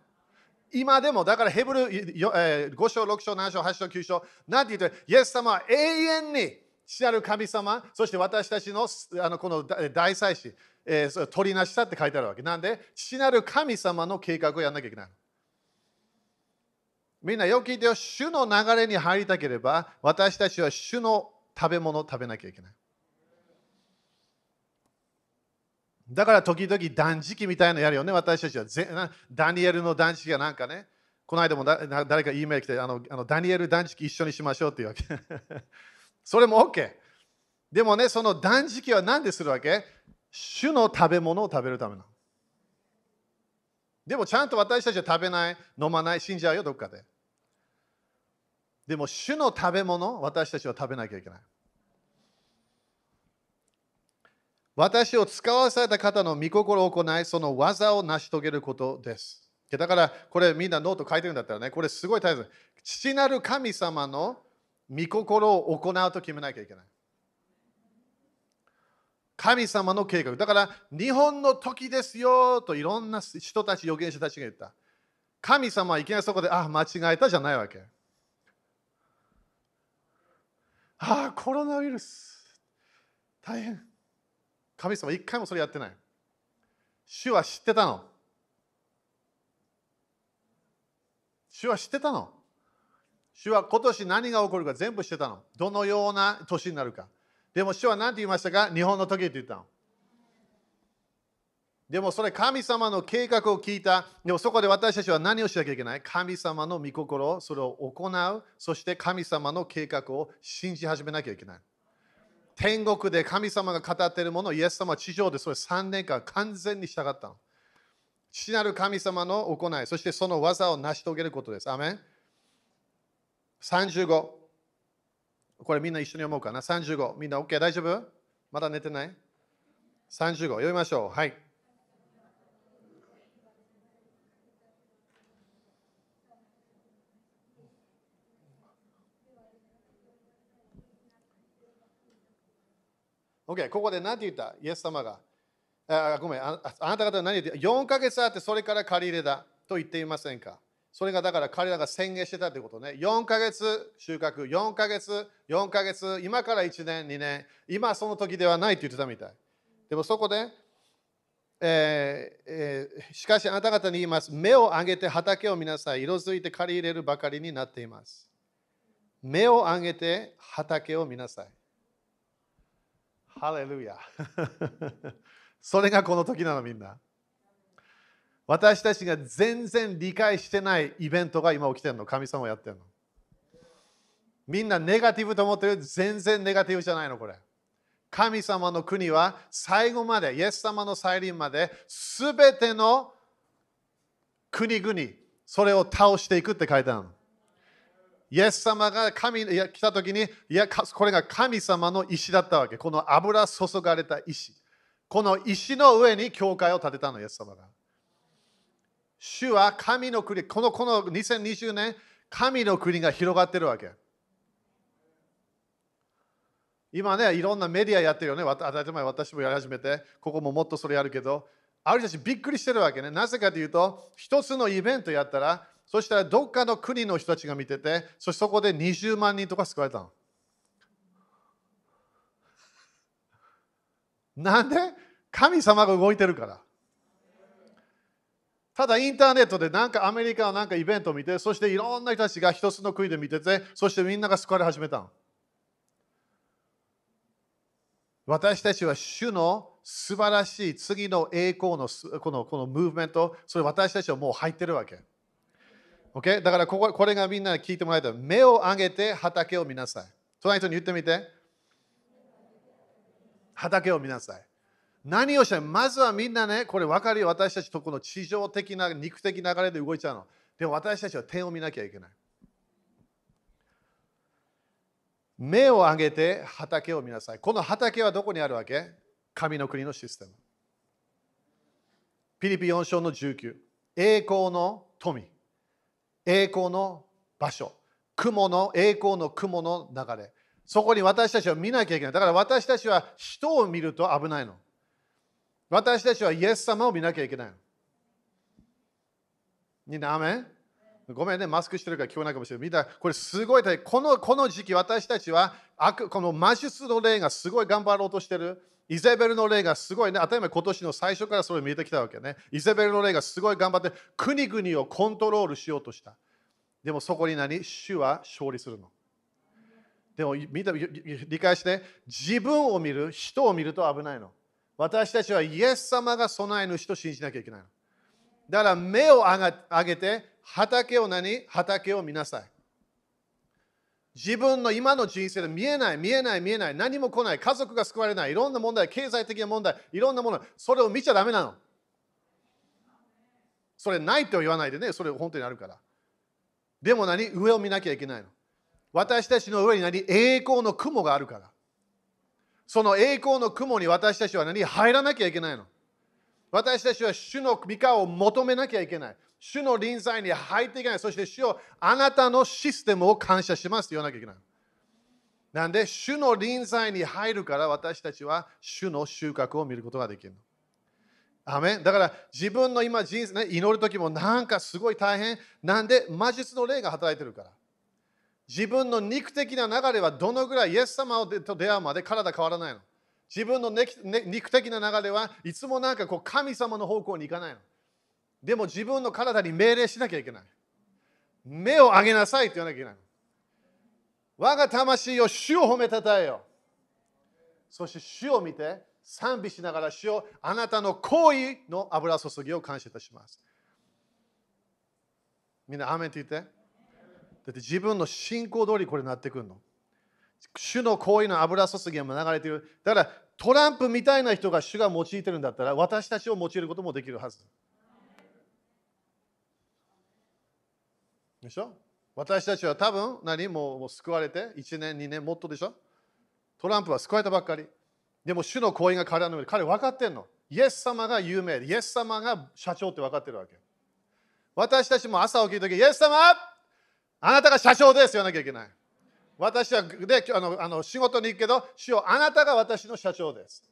今でも、だからヘブル、5章、6章、7章、8章、9章、なんて言って、イエス様は永遠に父なる神様、そして私たちのあのこの大祭司、えー、取りなしたって書いてあるわけ。なんで、父なる神様の計画をやらなきゃいけない。みんなよく聞いてよ、主の流れに入りたければ、私たちは主の食べ物を食べなきゃいけない。だから時々断食みたいなのやるよね、私たちは。ダニエルの断食がなんかね、この間も 誰か E メール来てあのあの、ダニエル断食一緒にしましょうっていうわけ。それも OK。でもね、その断食は何でするわけ？主の食べ物を食べるための。でもちゃんと私たちは食べない、飲まない、死んじゃうよ、どっかで。でも主の食べ物、私たちは食べなきゃいけない。私を使わされた方の御心を行い、その技を成し遂げることです。だから、これみんなノート書いてるんだったらね、これすごい大切。父なる神様の御心を行うと決めなきゃいけない。神様の計画。だから、日本の時ですよといろんな人たち、預言者たちが言った。神様はいきなりそこで、あ、間違えたじゃないわけ。ああ、コロナウイルス。大変。神様一回もそれやってない。主は知ってたの。主は知ってたの。主は今年何が起こるか全部知ってたの。どのような年になるか。でも主は何て言いましたか？日本の時って言ったの。でもそれ神様の計画を聞いた。でもそこで私たちは何をしなきゃいけない？神様の御心をそれを行う。そして神様の計画を信じ始めなきゃいけない。天国で神様が語っているものをイエス様は地上でそれ3年間完全に従ったの。父なる神様の行い、そしてその技を成し遂げることです。アメン35。これみんな一緒に読もうかな。35。みんな OK? 大丈夫？まだ寝てない ?35。読みましょう。はい。OK、ここで何て言った？イエス様が。あごめんあ、あなた方何言って ?4 ヶ月あってそれから借り入れだと言っていませんか？それがだから彼らが宣言してたってことね。4ヶ月収穫、4ヶ月、4ヶ月、今から1年、2年、今その時ではないって言ってたみたい。でもそこで、えーえー、しかしあなた方に言います。目を上げて畑を見なさい。色づいて借り入れるばかりになっています。目を上げて畑を見なさい。ハレルヤ。それがこの時なのみんな。私たちが全然理解してないイベントが今起きてるの。神様やってるの。みんなネガティブと思ってる全然ネガティブじゃないのこれ。神様の国は最後まで、イエス様の再臨まで、すべての国々、それを倒していくって書いてあるの。イエス様が神いや来た時にいや、これが神様の石だったわけ。この油注がれた石。この石の上に教会を建てたの、イエス様が。主は神の国、このこの2020年、神の国が広がってるわけ。今ね、いろんなメディアやってるよね。当たり前私もやり始めて、ここももっとそれやるけど、ある人たちびっくりしてるわけね。なぜかというと、一つのイベントやったら、そしたらどっかの国の人たちが見てて、そしてそこで20万人とか救われたの。なんで？神様が動いてるから。ただインターネットでなんかアメリカのなんかイベントを見て、そしていろんな人たちが一つの国で見てて、そしてみんなが救われ始めたの。私たちは主の素晴らしい次の栄光のこのこのムーブメント、それ私たちはもう入ってるわけ。Okay? だからこここれがみんな聞いてもらいたい。目を上げて畑を見なさい。隣人に言ってみて。畑を見なさい。何をしたいまずはみんなね、これ分かるよ。私たちとこの地上的な肉的流れで動いちゃうの。でも私たちは点を見なきゃいけない。目を上げて畑を見なさい。この畑はどこにあるわけ？神の国のシステム。ピリピ4章の19。栄光の富。栄光の場所。雲の栄光の雲の流れ。そこに私たちは見なきゃいけない。だから私たちは人を見ると危ないの。私たちはイエス様を見なきゃいけない。みんな、アメン？ごめんね、マスクしてるから聞こえないかもしれない。みんな、これすごいこのこの時期、私たちは悪この魔術の霊がすごい頑張ろうとしてる。イゼベルの霊がすごいね、当たり前今年の最初からそれ見えてきたわけね。イゼベルの霊がすごい頑張って国々をコントロールしようとした。でもそこに何？主は勝利するの。でも見た理解して、自分を見る、人を見ると危ないの。私たちはイエス様が備え主と信じなきゃいけないの。だから目を上げて、畑を何？畑を見なさい。自分の今の人生で見えない、見えない、見えない、何も来ない、家族が救われない、いろんな問題、経済的な問題、いろんなもの、それを見ちゃだめなの。それないと言わないでね、それ本当にあるから。でも何？上を見なきゃいけないの。私たちの上に何？栄光の雲があるから。その栄光の雲に私たちは何？入らなきゃいけないの。私たちは主の御顔を求めなきゃいけない。主の臨在に入っていけない。そして主をあなたのシステムを感謝しますと言わなきゃいけない。なんで、主の臨在に入るから私たちは主の収穫を見ることができる。アメだから自分の今人生、ね、祈る時もなんかすごい大変。なんで魔術の霊が働いてるから。自分の肉的な流れはどのぐらいイエス様と出会うまで体変わらないの。自分の肉的な流れはいつもなんかこう神様の方向に行かないの。でも自分の体に命令しなきゃいけない。目を上げなさいって言わなきゃいけない。我が魂を主を褒めたたえよ。そして主を見て賛美しながら主をあなたの行為の油注ぎを感謝いたします。みんな、アメンって言って。だって自分の信仰通りこれになってくるの。主の行為の油注ぎが流れている。だからトランプみたいな人が主が用いてるんだったら私たちを用いることもできるはず。でしょ？私たちは多分何？もう救われて1年、2年もっとでしょ？トランプは救われたばっかり。でも主の行為が彼の上で彼分かってんの。イエス様が有名で、イエス様が社長って分かってるわけ。私たちも朝起きるとき、イエス様あなたが社長です言わなきゃいけない。私はであのあの仕事に行くけど、主よあなたが私の社長です。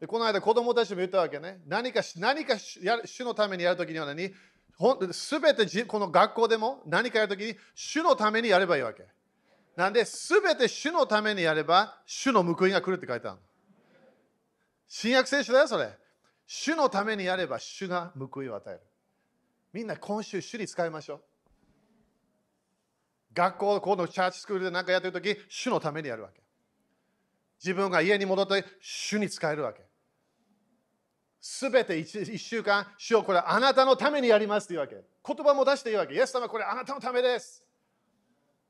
でこの間子供たちも言ったわけね。何か何か主のためにやるときには何？すべてこの学校でも何かやるときに主のためにやればいいわけ。なんで、すべて主のためにやれば、主の報いが来るって書いてある。新約聖書だよ、それ。主のためにやれば、主が報いを与える。みんな今週、主に使いましょう。学校、このチャーチスクールで何かやってるとき、主のためにやるわけ。自分が家に戻って、主に使えるわけ。すべて 1, 1週間、主をこれあなたのためにやりますというわけ。言葉も出していいわけ。イエス様これあなたのためです。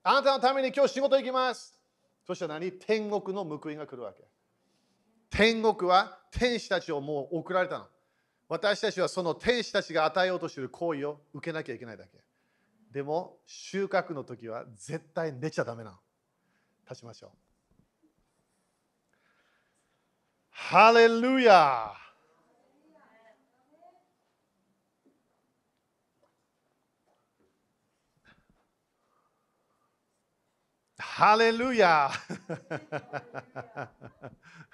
あなたのために今日仕事行きます。そしたら何？天国の報いが来るわけ。天国は天使たちをもう送られたの。私たちはその天使たちが与えようとしている行為を受けなきゃいけないだけ。でも収穫の時は絶対寝ちゃだめなの。立ちましょう。ハレルヤハレルヤ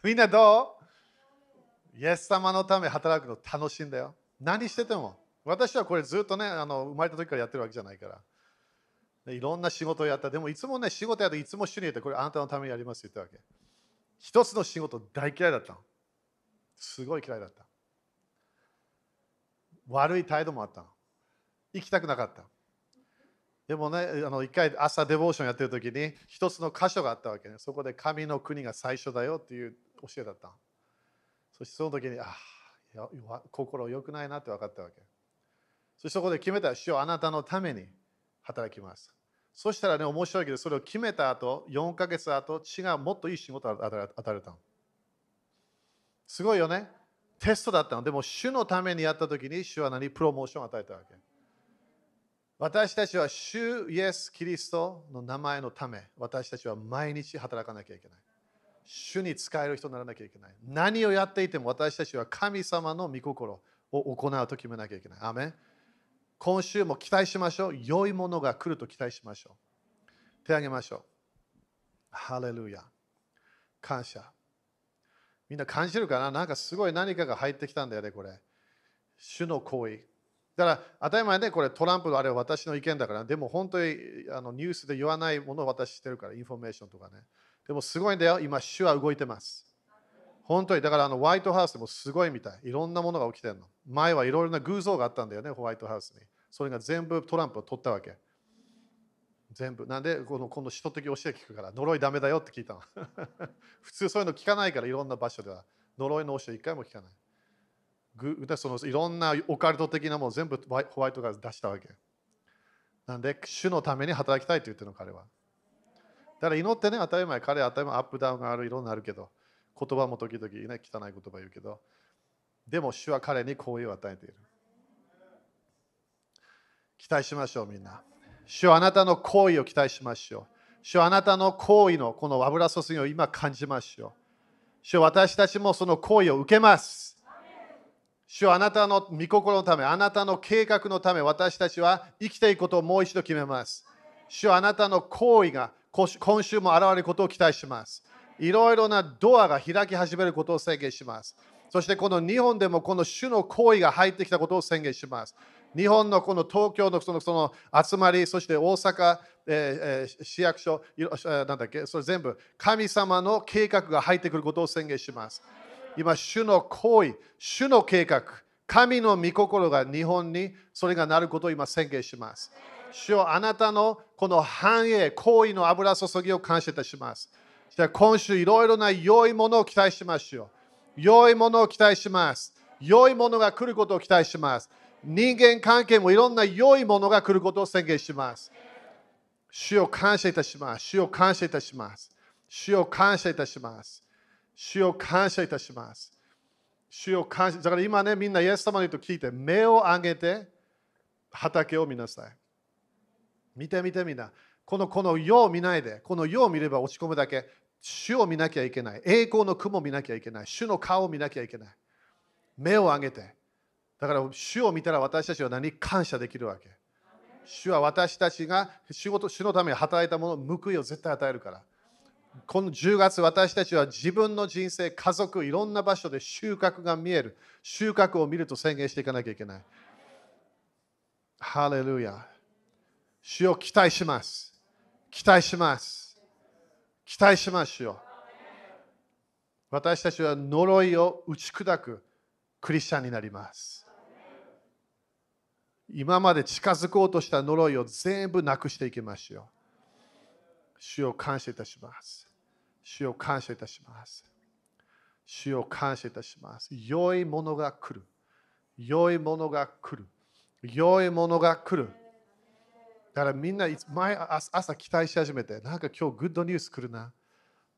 みんなどう？イエス様のため働くの楽しいんだよ。何してても。私はこれずっとね、あの生まれた時からやってるわけじゃないから。いろんな仕事をやった。でもいつもね、仕事やっていつも主に言って、これあなたのためにやりますって言ったわけ。一つの仕事大嫌いだったの。すごい嫌いだった。悪い態度もあったの。行きたくなかった。でもね、あの一回朝デボーションやってる時に一つの箇所があったわけね。そこで神の国が最初だよっていう教えだった。そしてその時に、ああ、心良くないなって分かったわけ。そしてそこで決めた、主よあなたのために働きます。そしたらね、面白いけど、それを決めた後、4ヶ月後、違う、もっといい仕事を与えたの。すごいよね。テストだったの。でも、主のためにやった時に、主は何？プロモーションを与えたわけ。私たちは主イエス・キリストの名前のため、私たちは毎日働かなきゃいけない。主に使える人にならなきゃいけない。何をやっていても私たちは神様の御心を行うと決めなきゃいけない。アメ今週も期待しましょう。良いものが来ると期待しましょう。手を挙げましょう。ハレルヤ。感謝。みんな感じるかな？なんかすごい何かが入ってきたんだよね、これ。主の行為。だから当たり前ね、これトランプのあれは私の意見だから、でも本当にあのニュースで言わないものを私してるから、インフォメーションとかね。でもすごいんだよ、今、主は動いてます。本当に、だからあのホワイトハウスでもすごいみたい。いろんなものが起きてるの。前はいろいろな偶像があったんだよね、ホワイトハウスに。それが全部トランプを取ったわけ。全部。なんで、このこの使徒的教え聞くから、呪いダメだよって聞いたの。普通そういうの聞かないから、いろんな場所では。呪いの教え一回も聞かない。そのいろんなオカルト的なもの全部ホワイトが出したわけ。なんで、主のために働きたいと言ってるの、彼は。だから祈ってね、当たり前、彼は当たり前、アップダウンがある、いろんなあるけど、言葉も時々ね、汚い言葉言うけど、でも主は彼に好意を与えている。期待しましょう、みんな。主はあなたの行為を期待しましょう。主はあなたの行為のこの油注ぎを今感じましょう。主は私たちもその行為を受けます。主はあなたの御心のため、あなたの計画のため、私たちは生きていくことをもう一度決めます。主はあなたの行為が今週も現れることを期待します。いろいろなドアが開き始めることを宣言します。そしてこの日本でもこの主の行為が入ってきたことを宣言します。日本のこの東京のそのその集まり、そして大阪、えー、市役所、なんだっけ、それ全部神様の計画が入ってくることを宣言します。今、主の行為、主の計画、神の御心が日本にそれがなることを今宣言します。主よあなたのこの繁栄、行為の油注ぎを感謝いたします。今週いろいろな良いものを期待しましょう。良いものを期待します。良いものが来ることを期待します。人間関係もいろんな良いものが来ることを宣言します。主を感謝いたします。主を感謝いたします。主を感謝いたします。主を感謝いたします。主を感謝。だから今ね、みんなイエス様にと聞いて、目を上げて畑を見なさい。見て見てみんな。このこの世を見ないで、この世を見れば落ち込むだけ。主を見なきゃいけない。栄光の雲を見なきゃいけない。主の顔を見なきゃいけない。目を上げて。だから主を見たら私たちは何感謝できるわけ。主は私たちが仕事、主のために働いたもの、報いを絶対与えるから。この10月、私たちは自分の人生、家族、いろんな場所で収穫が見える。収穫を見ると宣言していかなきゃいけない。ハレルヤ。主を期待します。期待します。期待しましょう。私たちは呪いを打ち砕くクリスチャンになります。今まで近づこうとした呪いを全部なくしていきましょう。主を感謝いたします。主を感謝いたします。主を感謝いたします。良いものが来る。良いものが来る。良いものが来る。だからみんな前朝期待し始めて、なんか今日グッドニュース来るな。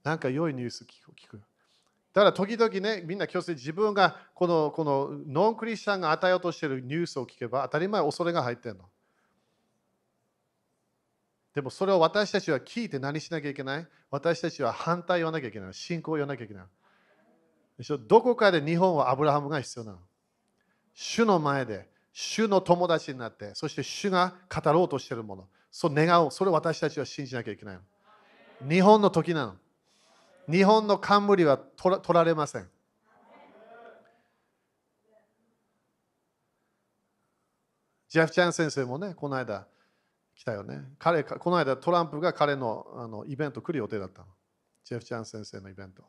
なんか良いニュース聞く。だから時々ね、みんな強制自分がこのこのノンクリスチャンが与えようとしているニュースを聞けば当たり前恐れが入ってるの。でもそれを私たちは聞いて何しなきゃいけない？私たちは反対を言わなきゃいけない。信仰を言わなきゃいけない。どこかで日本はアブラハムが必要なの。主の前で、主の友達になって、そして主が語ろうとしているもの、そう願う、それを私たちは信じなきゃいけない。日本の時なの。日本の冠は取られません。ジェフ・チャン先生もね、この間来たよね。彼、この間トランプが彼のあのイベント来る予定だったの。ジェフ・チャン先生のイベント。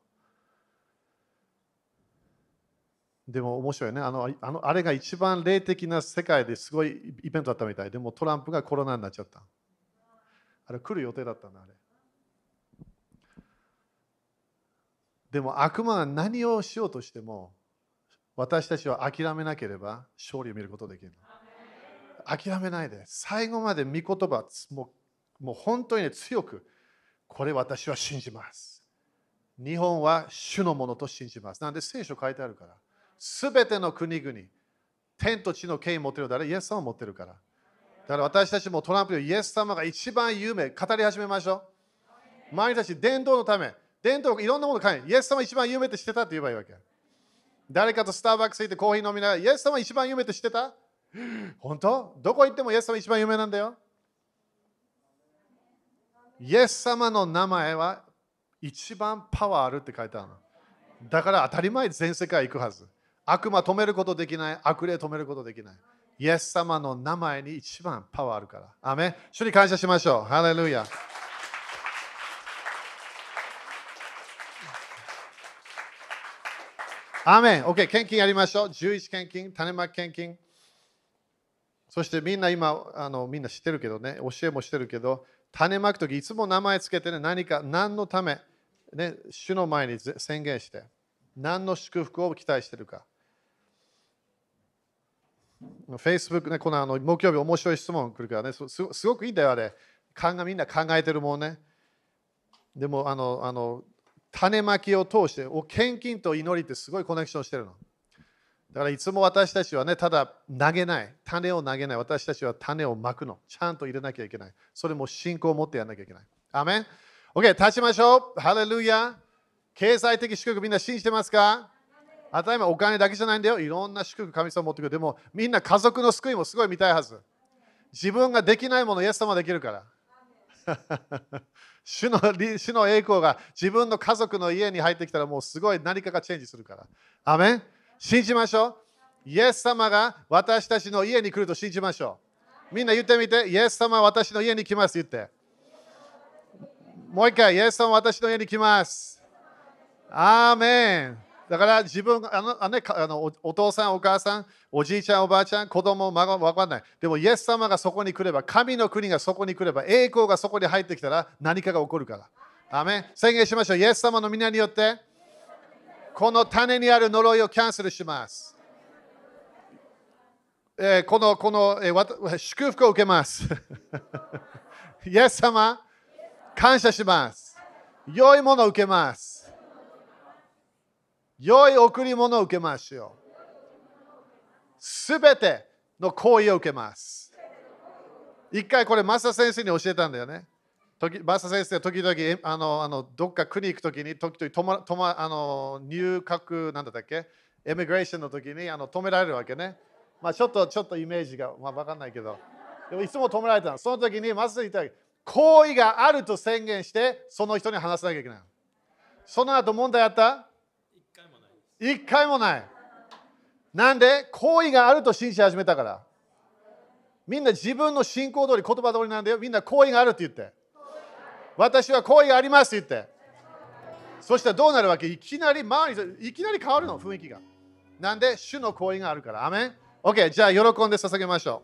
でも面白いねあのあの。あれが一番霊的な世界ですごいイベントだったみたい。でもトランプがコロナになっちゃった。あれ来る予定だったんだ、あれ。でも悪魔は何をしようとしても私たちは諦めなければ勝利を見ることができる。諦めないで最後まで御言葉もうもう本当に、ね、強くこれ私は信じます。日本は主のものと信じます。なんで聖書書いてあるから。すべての国々、天と地の権威持ってる誰？イエス様を持ってるから。だから私たちもトランプでイエス様が一番有名、語り始めましょう。毎日伝道のため、伝統いろんなもの買えイエス様一番有名って知ってたって言えばいいわけ。誰かとスターバックス行ってコーヒー飲みながら、イエス様一番有名って知ってた？本当？どこ行ってもイエス様一番有名なんだよ。イエス様の名前は一番パワーあるって書いてあるの。だから当たり前全世界行くはず。悪魔止めることできない、悪霊止めることできない。イエス様の名前に一番パワーあるから。アメ主に感謝しましょう。ハレルヤ。アーメン。OK、献金やりましょう。11献金、種まき献金。そしてみんな今、あのみんな知ってるけどね、教えもしてるけど、種まくときいつも名前つけてね、何か、何のため、ね、主の前に宣言して、何の祝福を期待してるか。Facebook ね、このあの木曜日面白い質問来るからねす、すごくいいんだよ、あれ。考みんな考えてるもんね。でも、あの、あの種まきを通して、お献金と祈りってすごいコネクションしてるの。だからいつも私たちはね、ただ投げない、種を投げない、私たちは種をまくの。ちゃんと入れなきゃいけない。それも信仰を持ってやらなきゃいけない。アメン ?OK、立ちましょう。ハレルヤ。経済的祝福みんな信じてますか？当たり前お金だけじゃないんだよ。いろんな祝福神様持ってくる。でもみんな家族の救いもすごい見たいはず。自分ができないもの、イエス様できるから。主の主の栄光が自分の家族の家に入ってきたらもうすごい何かがチェンジするから。アメン信じましょう。イエス様が私たちの家に来ると信じましょう。みんな言ってみて、イエス様は私の家に来ます言って。もう一回、イエス様は私の家に来ます。アーメン。だから自分あのあ、ね、あのお父さん、お母さん、おじいちゃん、おばあちゃん、子供、孫、わかんない。でも、イエス様がそこに来れば、神の国がそこに来れば、栄光がそこに入ってきたら何かが起こるから。アメン宣言しましょう。イエス様の皆によって、この種にある呪いをキャンセルします。えー、このこの、えー、祝福を受けます。イエス様、感謝します。良いものを受けます。良い贈り物を受けましょう。すべての行為を受けます。一回これ、マサ先生に教えたんだよね。時マサ先生は時々あのあのどっか国行くときに時々止ま止まあの入閣なんだったっけ？エミグレーションの時にあの止められるわけね。まあ、ちょっとちょっとイメージが、まあ、分かんないけど。でもいつも止められたの。その時にマサ先生言った行為があると宣言してその人に話さなきゃいけない。その後問題あった？一回もない。なんで？行為があると信じ始めたから。みんな自分の信仰通り、言葉通りなんだよ。みんな行為があるって言って。私は行為がありますって言って。そしたらどうなるわけ？いきなり周り、いきなり変わるの、雰囲気が。なんで主の行為があるから。アメン ?OK、じゃあ喜んで捧げましょう。